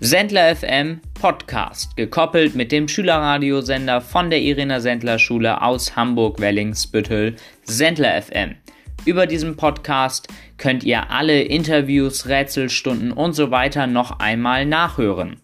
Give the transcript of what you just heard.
Sendler FM Podcast, gekoppelt mit dem Schülerradiosender von der Irina Sendler Schule aus Hamburg-Wellingsbüttel, Sendler FM. Über diesen Podcast könnt ihr alle Interviews, Rätselstunden und so weiter noch einmal nachhören.